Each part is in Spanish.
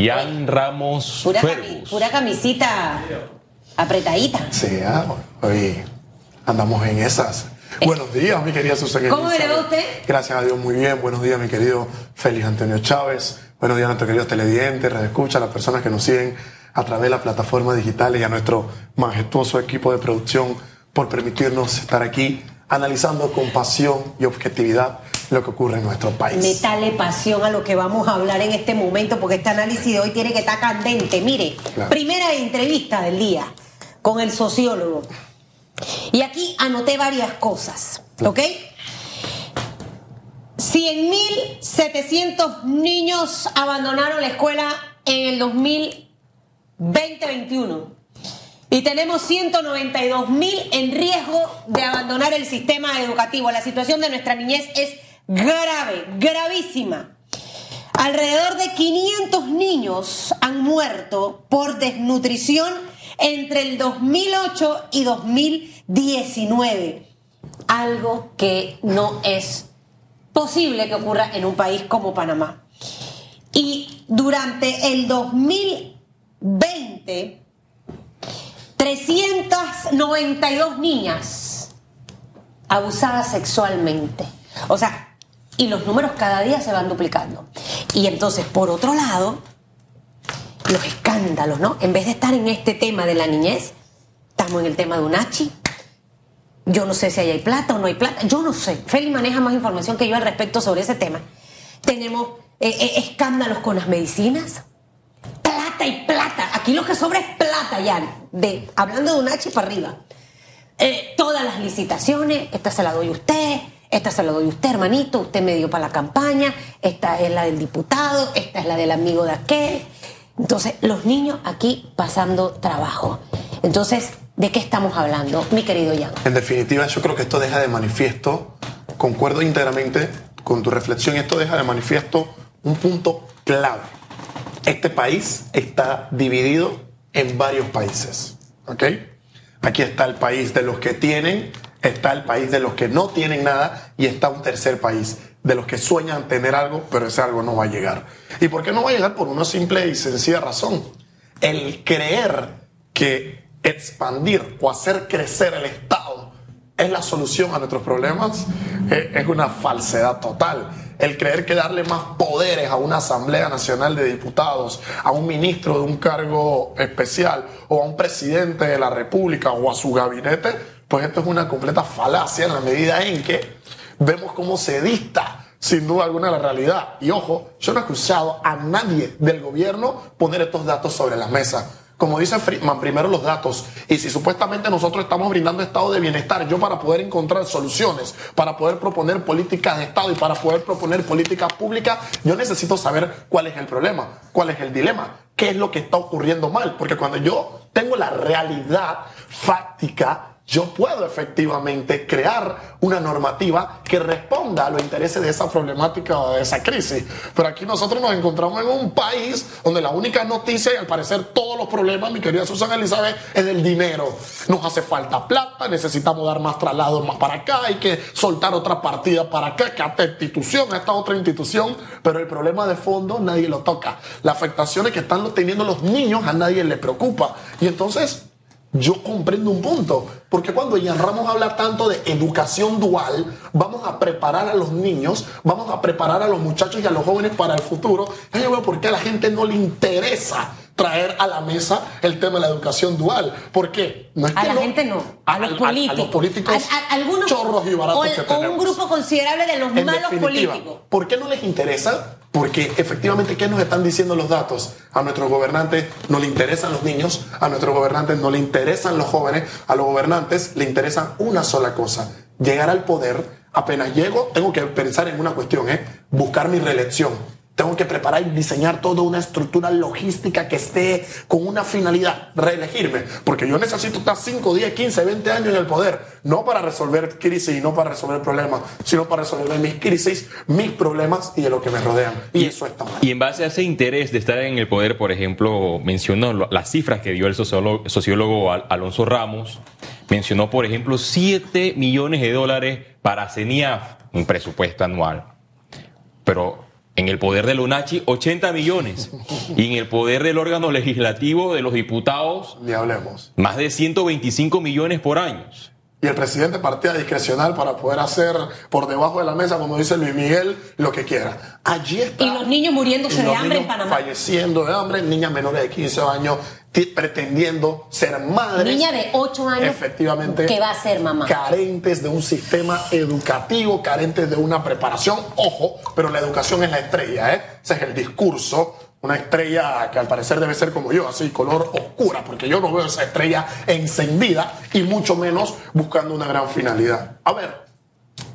Ian Ramos Pura, cami- pura camisita apretadita. Sí, ah, hoy andamos en esas. Buenos días, mi querida Susana. Eh. ¿Cómo le va Elizabeth. a usted? Gracias a Dios, muy bien. Buenos días, mi querido Félix Antonio Chávez. Buenos días a nuestros queridos televidentes, redescucha, a las personas que nos siguen a través de las plataformas digitales y a nuestro majestuoso equipo de producción por permitirnos estar aquí analizando con pasión y objetividad lo que ocurre en nuestro país. Metale pasión a lo que vamos a hablar en este momento, porque este análisis de hoy tiene que estar candente. Mire, Claro. primera entrevista del día con el sociólogo. Y aquí anoté varias cosas, ¿ok? 100.700 niños abandonaron la escuela en el 2020-21. Y tenemos 192 mil en riesgo de abandonar el sistema educativo. La situación de nuestra niñez es grave, gravísima. Alrededor de 500 niños han muerto por desnutrición entre el 2008 y 2019. Algo que no es posible que ocurra en un país como Panamá. Y durante el 2020, 392 niñas abusadas sexualmente. O sea, y los números cada día se van duplicando. Y entonces, por otro lado, los escándalos, ¿no? En vez de estar en este tema de la niñez, estamos en el tema de Unachi. Yo no sé si ahí hay plata o no hay plata. Yo no sé. Feli maneja más información que yo al respecto sobre ese tema. Tenemos eh, eh, escándalos con las medicinas. Plata y plata. Aquí lo que sobra es plata ya. De, hablando de Unachi para arriba. Eh, todas las licitaciones, esta se la doy a usted, esta se la doy a usted, hermanito, usted me dio para la campaña, esta es la del diputado, esta es la del amigo de aquel. Entonces, los niños aquí pasando trabajo. Entonces, ¿de qué estamos hablando, mi querido Jan? En definitiva, yo creo que esto deja de manifiesto, concuerdo íntegramente con tu reflexión, esto deja de manifiesto un punto clave. Este país está dividido en varios países, ¿ok? Aquí está el país de los que tienen, está el país de los que no tienen nada y está un tercer país de los que sueñan tener algo, pero ese algo no va a llegar. ¿Y por qué no va a llegar? Por una simple y sencilla razón. El creer que expandir o hacer crecer el Estado es la solución a nuestros problemas eh, es una falsedad total. El creer que darle más poderes a una Asamblea Nacional de Diputados, a un ministro de un cargo especial o a un presidente de la República o a su gabinete, pues esto es una completa falacia en la medida en que vemos cómo se dista sin duda alguna la realidad. Y ojo, yo no he escuchado a nadie del gobierno poner estos datos sobre la mesa. Como dice Friedman, primero los datos. Y si supuestamente nosotros estamos brindando estado de bienestar, yo para poder encontrar soluciones, para poder proponer políticas de Estado y para poder proponer políticas públicas, yo necesito saber cuál es el problema, cuál es el dilema, qué es lo que está ocurriendo mal. Porque cuando yo tengo la realidad fáctica, yo puedo efectivamente crear una normativa que responda a los intereses de esa problemática o de esa crisis. Pero aquí nosotros nos encontramos en un país donde la única noticia y al parecer todos los problemas, mi querida Susana Elizabeth, es del dinero. Nos hace falta plata, necesitamos dar más traslados más para acá, hay que soltar otra partida para acá, que a esta institución, a esta otra institución, pero el problema de fondo nadie lo toca. Las afectaciones que están teniendo los niños a nadie le preocupa. Y entonces yo comprendo un punto, porque cuando Ian Ramos habla tanto de educación dual, vamos a preparar a los niños, vamos a preparar a los muchachos y a los jóvenes para el futuro. Ya yo veo por qué a la gente no le interesa traer a la mesa el tema de la educación dual. ¿Por qué? No es A que la no- gente no, a los políticos. los políticos A- a- algunos- chorros y baratos o, que o tenemos. un grupo considerable de los En malos políticos. ¿Por qué no les interesa? Porque efectivamente, ¿qué nos están diciendo los datos? A nuestros gobernantes no le interesan los niños, a nuestros gobernantes no le interesan los jóvenes, a los gobernantes le interesa una sola cosa, llegar al poder. Apenas llego, tengo que pensar en una cuestión, ¿eh? buscar mi reelección. Tengo que preparar y diseñar toda una estructura logística que esté con una finalidad, reelegirme. Porque yo necesito estar 5, 10, 15, 20 años en el poder. No para resolver crisis y no para resolver problemas, sino para resolver mis crisis, mis problemas y de lo que me rodean. Y, eso está mal. Y en base a ese interés de estar en el poder, por ejemplo, mencionó las cifras que dio el sociólogo, sociólogo Al- Alonso Ramos. Mencionó, por ejemplo, 7 millones de dólares para CENIAF, un presupuesto anual. Pero En el poder de Lunachi, 80 millones. Y en el poder del órgano legislativo de los diputados, Ni hablemos. más de 125 millones por año. Y el presidente partía discrecional para poder hacer por debajo de la mesa, como dice Luis Miguel, lo que quiera. Allí está. Y los niños muriéndose y de hambre en Panamá. Falleciendo de hambre, niñas menores de 15 años pretendiendo ser madres. Niña de 8 años Efectivamente. que va a ser mamá. Carentes de un sistema educativo, carentes de una preparación. Ojo, pero la educación es la estrella, ¿eh? Ese es el discurso. Una estrella que al parecer debe ser como yo, así, color oscura, porque yo no veo esa estrella encendida y mucho menos buscando una gran finalidad. A ver,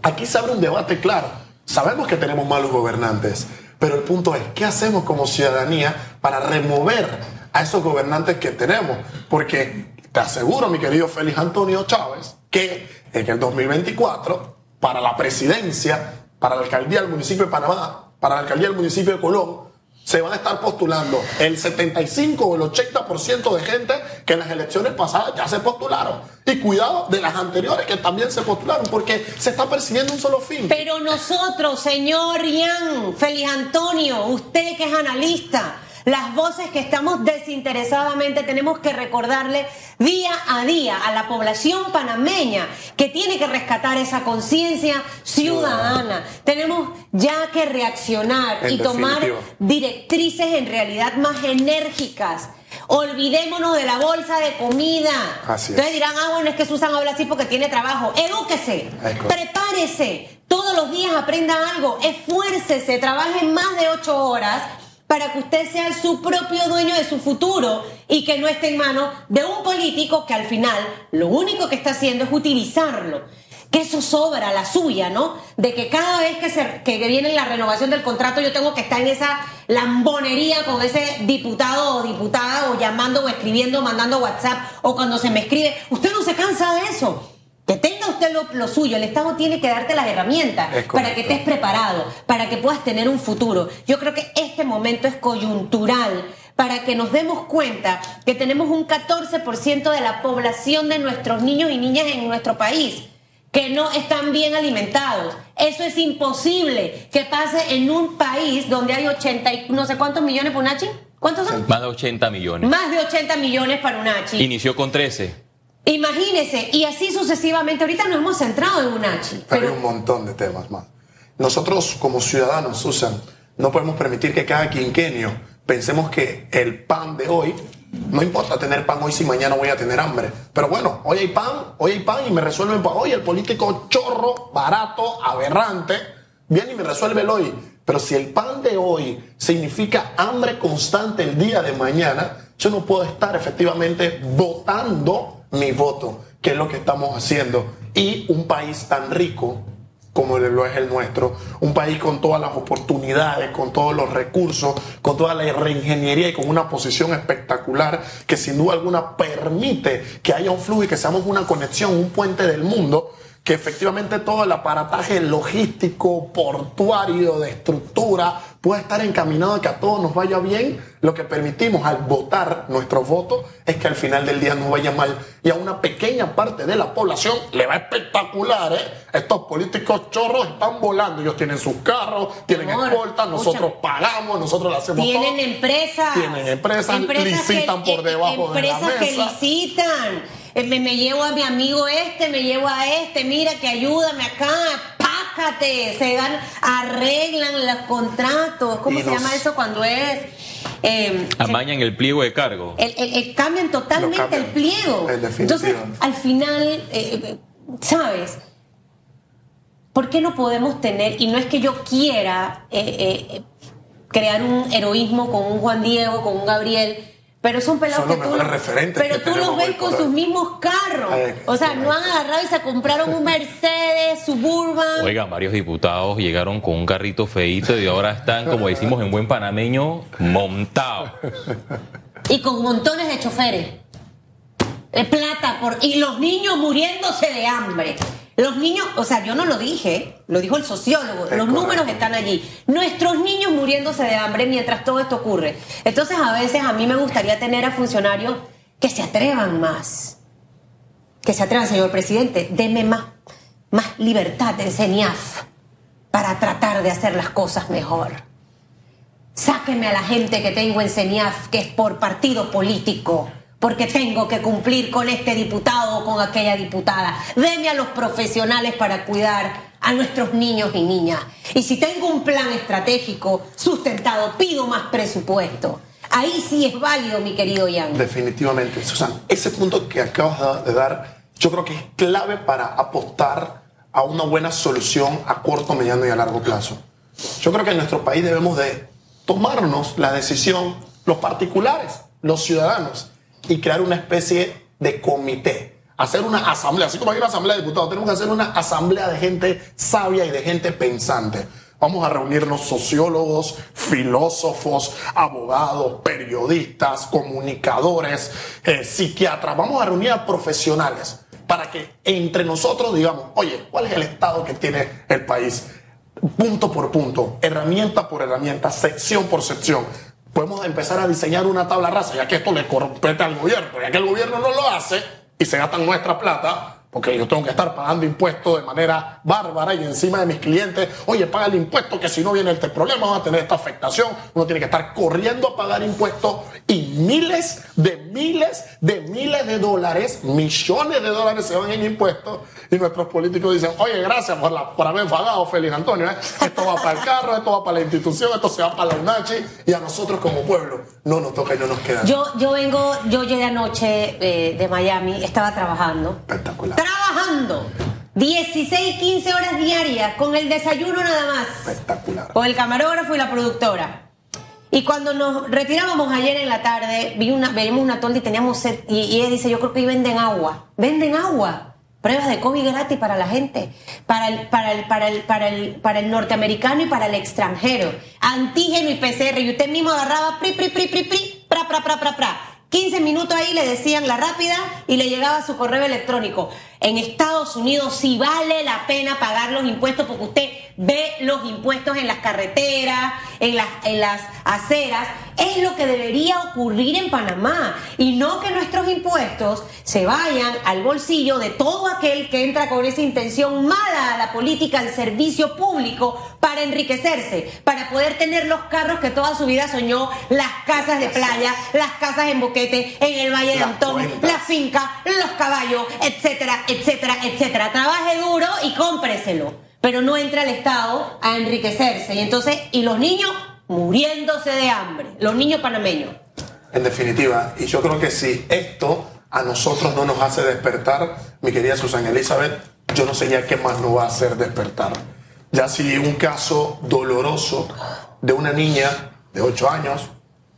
aquí se abre un debate claro. Sabemos que tenemos malos gobernantes, pero el punto es, ¿qué hacemos como ciudadanía para remover a esos gobernantes que tenemos? Porque te aseguro, mi querido Félix Antonio Chávez, que en el 2024, para la presidencia, para la alcaldía del municipio de Panamá, para la alcaldía del municipio de Colón, se van a estar postulando el 75 o el 80% de gente que en las elecciones pasadas ya se postularon. Y cuidado de las anteriores que también se postularon, porque se está persiguiendo un solo fin. Pero nosotros, señor Ian, Félix Antonio, usted que es analista, las voces que estamos desinteresadamente tenemos que recordarle día a día a la población panameña que tiene que rescatar esa conciencia ciudadana. Tenemos ya que reaccionar En y tomar directrices en realidad más enérgicas. Olvidémonos de la bolsa de comida. Así es. Entonces dirán, ah, bueno, es que Susan habla así porque tiene trabajo. Edúquese, prepárese, todos los días aprenda algo, esfuércese, trabaje más de ocho horas para que usted sea su propio dueño de su futuro y que no esté en manos de un político que al final lo único que está haciendo es utilizarlo. Que eso sobra la suya, ¿no? De que cada vez que, se, que viene la renovación del contrato yo tengo que estar en esa lambonería con ese diputado o diputada o llamando o escribiendo, mandando WhatsApp o cuando se me escribe. Usted no se cansa de eso. Lo, lo suyo, el Estado tiene que darte las herramientas para que estés preparado, para que puedas tener un futuro. Yo creo que este momento es coyuntural para que nos demos cuenta que tenemos un 14% de la población de nuestros niños y niñas en nuestro país que no están bien alimentados. Eso es imposible que pase en un país donde hay 80 y no sé cuántos millones por Nachi. ¿Cuántos son? Más de 80 millones. Más de 80 millones para Unachi. Inició con 13. Imagínese, y así sucesivamente. Ahorita nos hemos centrado en Unachi. Pero hay un montón de temas más. Nosotros como ciudadanos, Susan, no podemos permitir que cada quinquenio pensemos que el pan de hoy, no importa tener pan hoy si mañana voy a tener hambre. Pero bueno, hoy hay pan, hoy hay pan y me resuelven para hoy. El político chorro, barato, aberrante, viene y me resuelve el hoy. Pero si el pan de hoy significa hambre constante el día de mañana, yo no puedo estar efectivamente votando mi voto, que es lo que estamos haciendo. Y un país tan rico como lo es el nuestro, un país con todas las oportunidades, con todos los recursos, con toda la reingeniería y con una posición espectacular que sin duda alguna permite que haya un flujo y que seamos una conexión, un puente del mundo, que efectivamente todo el aparataje logístico, portuario, de estructura, pueda estar encaminado a que a todos nos vaya bien. Lo que permitimos al votar nuestro voto es que al final del día nos vaya mal y a una pequeña parte de la población le va espectacular, ¿eh? Estos políticos chorros están volando, ellos tienen sus carros, tienen escoltas, nosotros escúchame. pagamos, nosotros le hacemos tienen todo. empresas. Tienen empresas, licitan por debajo de la Empresas que mesa. licitan. Me, me llevo a mi amigo este, me llevo a este, mira que ayúdame acá, pácate, se dan, arreglan los contratos. ¿Cómo Y se llama eso cuando es? Eh, se- Amañan el pliego de cargo. el, el- el- cambian totalmente cambian, el pliego. en definitiva. Entonces, al final, eh, eh, ¿sabes? ¿Por qué no podemos tener, y no es que yo quiera eh, eh, crear un heroísmo con un Juan Diego, con un Gabriel, pero son pelados Son los que tú, referentes pero que tú los ves con sus mismos carros. Ay, o sea, no han agarrado y se compraron un Mercedes, Suburban. Oigan, varios diputados llegaron con un carrito feíto y ahora están, como decimos en buen panameño, montados. y con montones de choferes. De plata por y los niños muriéndose de hambre. Los niños, o sea, yo no lo dije, lo dijo el sociólogo, Es los correcto. números están allí. Nuestros niños muriéndose de hambre mientras todo esto ocurre. Entonces, a veces a mí me gustaría tener a funcionarios que se atrevan más. Que se atrevan, señor presidente, deme más, más libertad en CENIAF para tratar de hacer las cosas mejor. Sáqueme a la gente que tengo en CENIAF, que es por partido político, porque tengo que cumplir con este diputado o con aquella diputada. Deme a los profesionales para cuidar a nuestros niños y niñas. Y si tengo un plan estratégico sustentado, pido más presupuesto. Ahí sí es válido, mi querido Ian. Definitivamente, Susan. Ese punto que acabas de dar, yo creo que es clave para apostar a una buena solución a corto, mediano y a largo plazo. Yo creo que en nuestro país debemos de tomarnos la decisión, los particulares, los ciudadanos, y crear una especie de comité. Hacer una asamblea, así como hay una asamblea de diputados, tenemos que hacer una asamblea de gente sabia y de gente pensante. Vamos a reunirnos sociólogos, filósofos, abogados, periodistas, comunicadores, eh, psiquiatras. Vamos a reunir a profesionales para que entre nosotros digamos, oye, ¿cuál es el estado que tiene el país? Punto por punto, herramienta por herramienta, sección por sección. Podemos empezar a diseñar una tabla rasa, ya que esto le compete al gobierno, ya que el gobierno no lo hace y se gastan nuestra plata, porque yo tengo que estar pagando impuestos de manera bárbara y encima de mis clientes, oye, paga el impuesto que si no viene este problema va a tener esta afectación. Uno tiene que estar corriendo a pagar impuestos y miles de miles de miles de dólares, millones de dólares se van en impuestos y nuestros políticos dicen, oye, gracias por, la, por haber pagado, Félix Antonio. ¿eh? Esto va para el carro, esto va para la institución, esto se va para la UNACHI y a nosotros como pueblo no nos toca y no nos queda. Yo, yo vengo, yo llegué anoche eh, de Miami, estaba trabajando. Espectacular. Trabajando. 16, 15 horas diarias, con el desayuno nada más. Espectacular. Con el camarógrafo y la productora. Y cuando nos retirábamos ayer en la tarde, vi una, veíamos una tolda y teníamos sed. Y, y ella dice, yo creo que ahí venden agua. Venden agua. Pruebas de COVID gratis para la gente, para el, para el, para el, para el, para el norteamericano y para el extranjero. Antígeno y PCR. Y usted mismo agarraba pri, pri, pri, pri, pri, pra, pra, pra, pra, pra. 15 minutos ahí le decían la rápida y le llegaba su correo electrónico. En Estados Unidos sí vale la pena pagar los impuestos porque usted ve los impuestos en las carreteras, en las, en las aceras. Es lo que debería ocurrir en Panamá y no que nuestros impuestos se vayan al bolsillo de todo aquel que entra con esa intención mala a la política del servicio público para enriquecerse, para poder tener los carros que toda su vida soñó, las casas de playa, las casas en Boquete, en el Valle de Antón, la finca, los caballos, etcétera, etcétera, etcétera. Trabaje duro y cómpreselo, pero no entre al Estado a enriquecerse. Y entonces, y los niños muriéndose de hambre, los niños panameños. En definitiva, y yo creo que si esto a nosotros no nos hace despertar, mi querida Susana Elizabeth, yo no sé ya qué más nos va a hacer despertar. Ya si un caso doloroso de una niña de 8 años,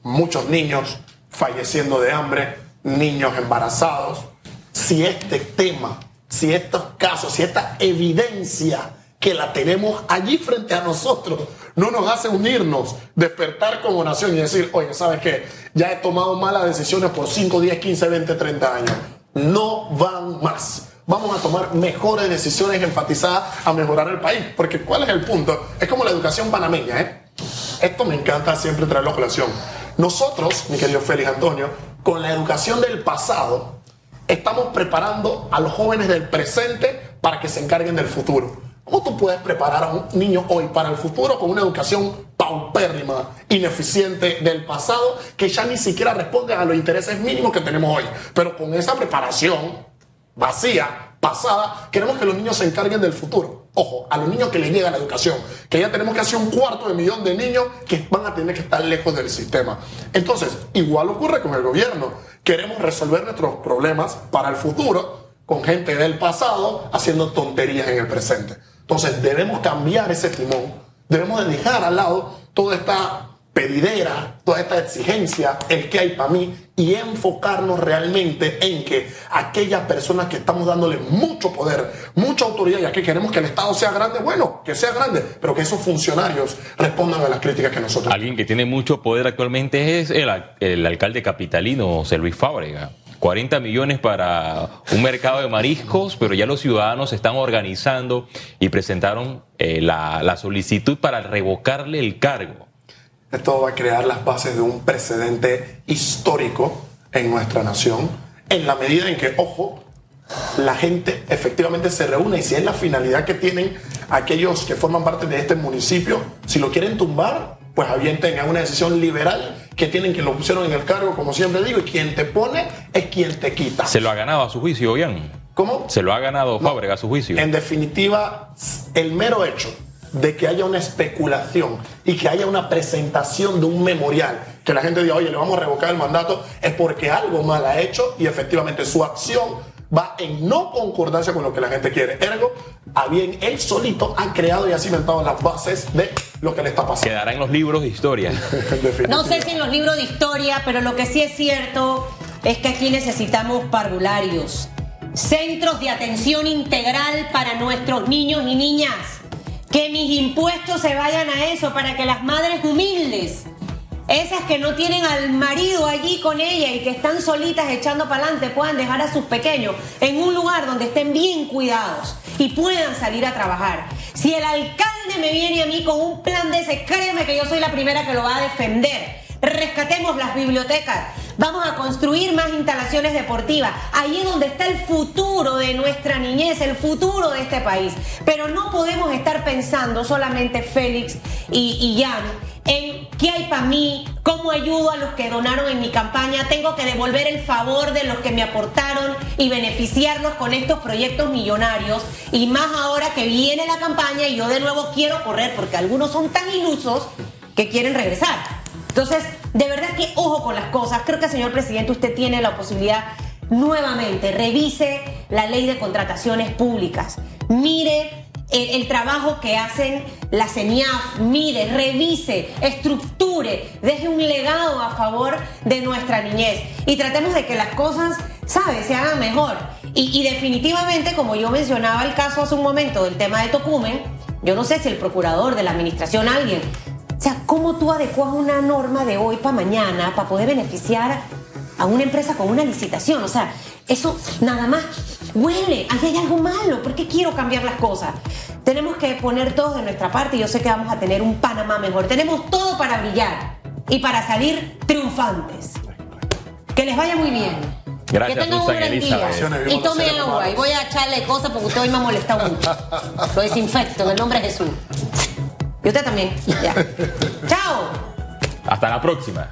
muchos niños falleciendo de hambre, niños embarazados, si este tema, si estos casos, si esta evidencia que la tenemos allí frente a nosotros, no nos hace unirnos, despertar como nación y decir, oye, ¿sabes qué? Ya he tomado malas decisiones por 5, 10, 15, 20, 30 años. No van más. Vamos a tomar mejores decisiones enfatizadas a mejorar el país. Porque ¿cuál es el punto? Es como la educación panameña, ¿eh? Esto me encanta siempre traerlo a colación. Nosotros, mi querido Félix Antonio, con la educación del pasado, estamos preparando a los jóvenes del presente para que se encarguen del futuro. ¿Cómo tú puedes preparar a un niño hoy para el futuro con una educación paupérrima, ineficiente del pasado, que ya ni siquiera responde a los intereses mínimos que tenemos hoy? Pero con esa preparación vacía, pasada, queremos que los niños se encarguen del futuro. Ojo, a los niños que les llega la educación, que ya tenemos casi un cuarto de millón de niños que van a tener que estar lejos del sistema. Entonces, igual ocurre con el gobierno. Queremos resolver nuestros problemas para el futuro con gente del pasado haciendo tonterías en el presente. Entonces, debemos cambiar ese timón. Debemos de dejar al lado toda esta pedidera, toda esta exigencia, el que hay para mí, y enfocarnos realmente en que aquellas personas que estamos dándole mucho poder, mucha autoridad, ya que queremos que el Estado sea grande, bueno, que sea grande, pero que esos funcionarios respondan a las críticas que nosotros Alguien que tiene mucho poder actualmente es el, al- el alcalde capitalino, José Luis Fábrega. 40 millones para un mercado de mariscos, pero ya los ciudadanos se están organizando y presentaron eh, la solicitud para revocarle el cargo. Esto va a crear las bases de un precedente histórico en nuestra nación, en la medida en que, ojo, la gente efectivamente se reúne y si es la finalidad que tienen aquellos que forman parte de este municipio, si lo quieren tumbar, pues avienten a una decisión liberal que tienen quien lo pusieron en el cargo, como siempre digo, y quien te pone es quien te quita. ¿Se lo ha ganado a su juicio, Ian? ¿Cómo? ¿Se lo ha ganado No. Fábrega a su juicio? En definitiva, el mero hecho de que haya una especulación y que haya una presentación de un memorial, que la gente diga, oye, le vamos a revocar el mandato, es porque algo mal ha hecho y efectivamente su acción va en no concordancia con lo que la gente quiere. Ergo, a bien, él solito ha creado y ha cimentado las bases de lo que le está pasando. Quedará en los libros de historia. No sé si en los libros de historia, pero lo que sí es cierto es que aquí necesitamos parvularios, centros de atención integral para nuestros niños y niñas. Que mis impuestos se vayan a eso para que las madres humildes, esas que no tienen al marido allí con ella y que están solitas echando para adelante, puedan dejar a sus pequeños en un lugar donde estén bien cuidados y puedan salir a trabajar. Si el alcalde me viene a mí con un plan de ese, créeme que yo soy la primera que lo va a defender. Rescatemos las bibliotecas. Vamos a construir más instalaciones deportivas. Ahí es donde está el futuro de nuestra niñez, el futuro de este país. Pero no podemos estar pensando solamente Félix y, y Jan en qué hay para mí, cómo ayudo a los que donaron en mi campaña, tengo que devolver el favor de los que me aportaron y beneficiarlos con estos proyectos millonarios. Y más ahora que viene la campaña y yo de nuevo quiero correr porque algunos son tan ilusos que quieren regresar. Entonces, de verdad que ojo con las cosas. Creo que, señor presidente, usted tiene la posibilidad nuevamente, revise la ley de contrataciones públicas. Mire el, trabajo que hacen la CENIAF, mire, revise, estructure, deje un legado a favor de nuestra niñez y tratemos de que las cosas, ¿sabes?, se hagan mejor. Y, y definitivamente, como yo mencionaba el caso hace un momento del tema de Tocumen, yo no sé si el procurador de la administración, alguien, o sea, ¿cómo tú adecuas una norma de hoy para mañana para poder beneficiar a una empresa con una licitación? O sea, eso nada más huele, ahí hay algo malo, ¿por qué quiero cambiar las cosas? Tenemos que poner todos de nuestra parte y yo sé que vamos a tener un Panamá mejor. Tenemos todo para brillar y para salir triunfantes. Que les vaya muy bien. Gracias, que tengan un gran Elizabeth. día. Y tome agua y voy a echarle cosas porque usted hoy me ha molestado mucho. Lo desinfecto en el nombre de Jesús. Y usted también. Ya. Chao. Hasta la próxima.